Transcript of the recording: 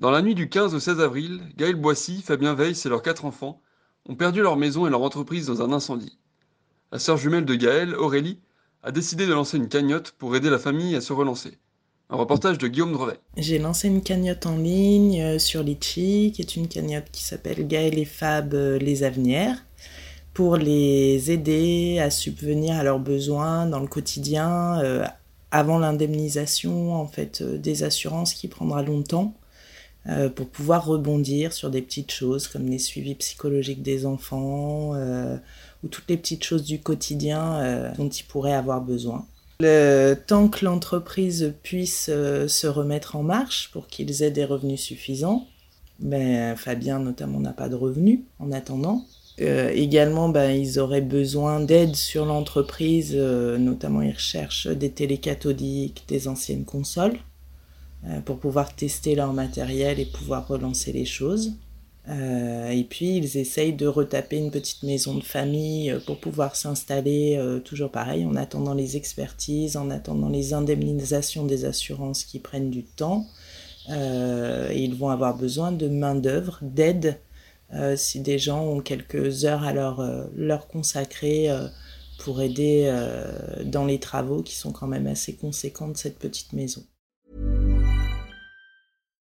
Dans la nuit du 15 au 16 avril, Gaël Boissy, Fabien Weiss et leurs quatre enfants ont perdu leur maison et leur entreprise dans un incendie. La sœur jumelle de Gaël, Aurélie, a décidé de lancer une cagnotte pour aider la famille à se relancer. Un reportage de Guillaume Drevet. J'ai lancé une cagnotte en ligne euh, sur Litchi, qui est une cagnotte qui s'appelle Gaël et Fab euh, Les Avenières, pour les aider à subvenir à leurs besoins dans le quotidien, euh, avant l'indemnisation en fait des assurances qui prendra longtemps. Pour pouvoir rebondir sur des petites choses comme les suivis psychologiques des enfants, ou toutes les petites choses du quotidien euh, dont ils pourraient avoir besoin. Le temps que l'entreprise puisse euh, se remettre en marche pour qu'ils aient des revenus suffisants, ben, Fabien notamment n'a pas de revenus en attendant. Euh, également, ben, ils auraient besoin d'aide sur l'entreprise, notamment ils recherchent des télécathodiques, des anciennes consoles, pour pouvoir tester leur matériel et pouvoir relancer les choses. Euh, et puis ils essayent de retaper une petite maison de famille euh, pour pouvoir s'installer euh, toujours pareil en attendant les expertises, en attendant les indemnisations des assurances qui prennent du temps. et ils vont avoir besoin de main-d'œuvre, d'aide, si des gens ont quelques heures à leur, leur consacrer pour aider dans les travaux qui sont quand même assez conséquents de cette petite maison.